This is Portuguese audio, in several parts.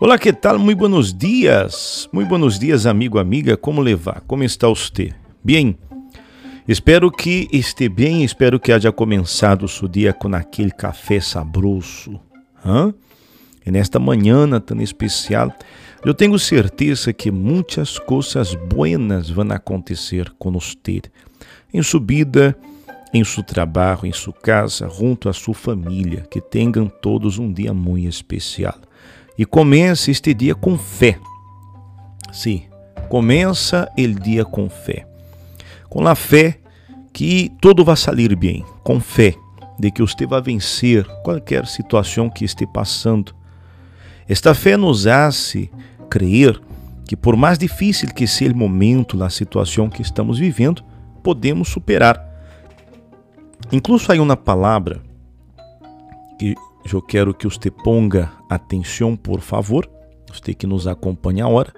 Olá, que tal? Muito buenos dias. Muito buenos dias, amigo, amiga. Como levar? Como está você? Bem. Espero que esteja bem, espero que haja começado o seu dia com aquele café saboroso. Hã? E nesta manhã tão especial, eu tenho certeza que muitas coisas buenas vão acontecer com você. Em sua vida, em seu trabalho, em sua casa, junto à sua família. Que tenham todos um dia muito especial e comece este dia com fé. Sim, começa o dia com fé. Com a fé que tudo vai sair bem, com fé de que você vai vencer qualquer situação que esteja passando. Esta fé nos hace crer que por mais difícil que seja o momento, a situação que estamos vivendo, podemos superar. Incluso há uma palavra que eu quero que você ponga atenção, por favor, você que nos acompanha agora.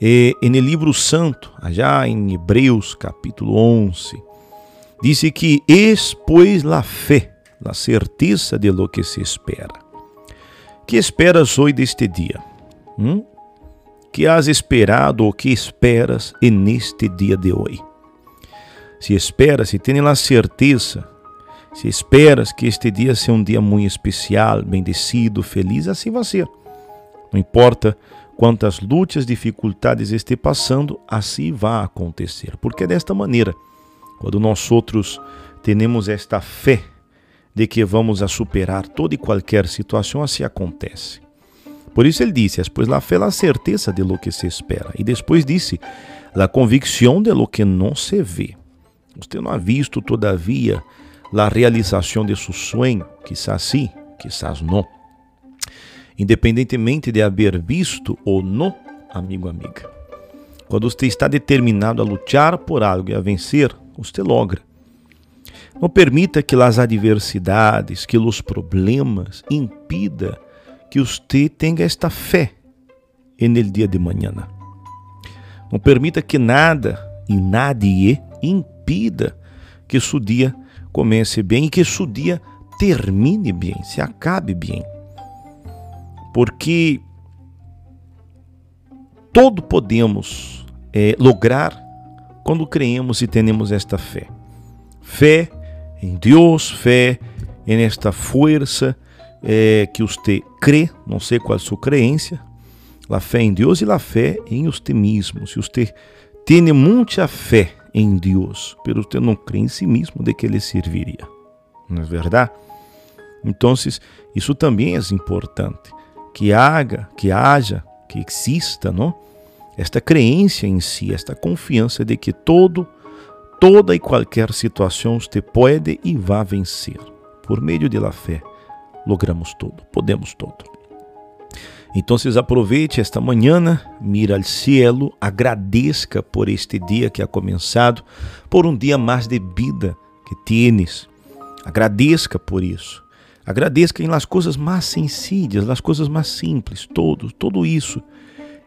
E, no livro santo, já em Hebreus capítulo 11, diz que es pois la fé, la certeza de lo que se espera. Que esperas hoje deste dia? Hum? Que has esperado ou que esperas neste dia de hoje? Se esperas, se tens a certeza se esperas que este dia seja um dia muito especial, bendecido, feliz, assim vai ser. Não importa quantas lutas, dificuldades esteja passando, assim vai acontecer. Porque é desta maneira, quando nós outros temos esta fé de que vamos a superar toda e qualquer situação, assim acontece. Por isso ele disse, depois la fé, a certeza de lo que se espera. E depois disse, a convicção de lo que não se vê. Você não ha visto, todavia, la realização de seu sonho, quizás sim, quizás não. Independentemente de haver visto ou não, amigo, amiga. Quando você está determinado a lutar por algo e a vencer, você logra. Não permita que as adversidades, que os problemas impida que você tenha esta fé no dia de manhã. Não permita que nada e nadie impida que seu dia comece bem e que seu dia termine bem, se acabe bem. Porque todo podemos é, lograr quando creemos e temos esta fé. Fé em Deus, fé em esta força é, que você crê, não sei qual é a sua crença, a fé em Deus e a fé em você mesmo. Se você tem muita fé em Deus, pero você não crê em si mesmo de que ele serviria. Não é verdade? Então, isso também é importante, que haja, que haja, que exista, não? Esta crença em si, esta confiança de que todo, toda e qualquer situação você pode e vai vencer. Por meio da fé, logramos tudo, podemos tudo. Então, aproveite esta manhã, mira ao cielo, agradeça por este dia que ha começado, por um dia mais de vida que tienes. Agradeça por isso. Agradeça em las coisas mais sencillas, las coisas mais simples, todo, todo isso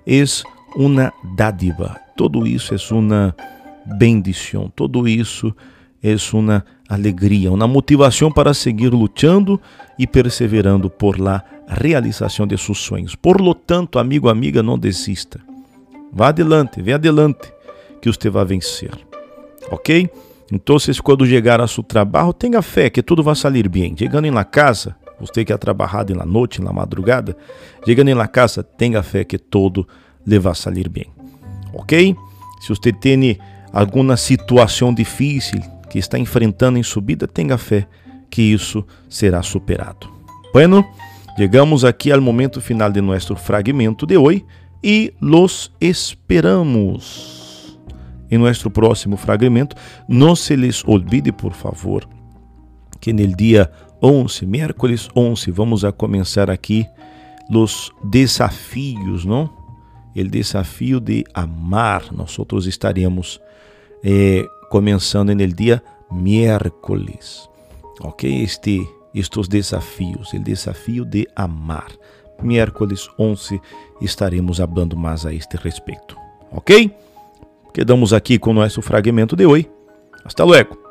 é uma dádiva, todo isso é uma bendição, todo isso é uma alegria, uma motivação para seguir lutando e perseverando por la realização de seus sonhos. Por lo tanto, amigo, amiga, não desista. Vá adelante, vem adelante, que você vai vencer. Ok? Então, quando chegar a seu trabalho, tenha fé que tudo vai sair bem. Chegando em la casa, você que ha trabalhado na noite, na madrugada, chegando em la casa, tenha fé que tudo lhe vai sair bem. Ok? Se você tem alguma situação difícil que está enfrentando em subida, tenha fé que isso será superado. Bueno, Chegamos aqui ao momento final de nosso fragmento de hoje e los esperamos. Em nosso próximo fragmento, não se les olvide, por favor, que no dia 11, miércoles 11, vamos a começar aqui os desafios, não? O desafio de amar. Nós estaremos eh, começando no dia miércoles, ok? Este estes desafios, o desafio de amar. Miércoles 11 estaremos falando mais a este respeito. Ok? Quedamos aqui com o nosso fragmento de hoje. Hasta luego.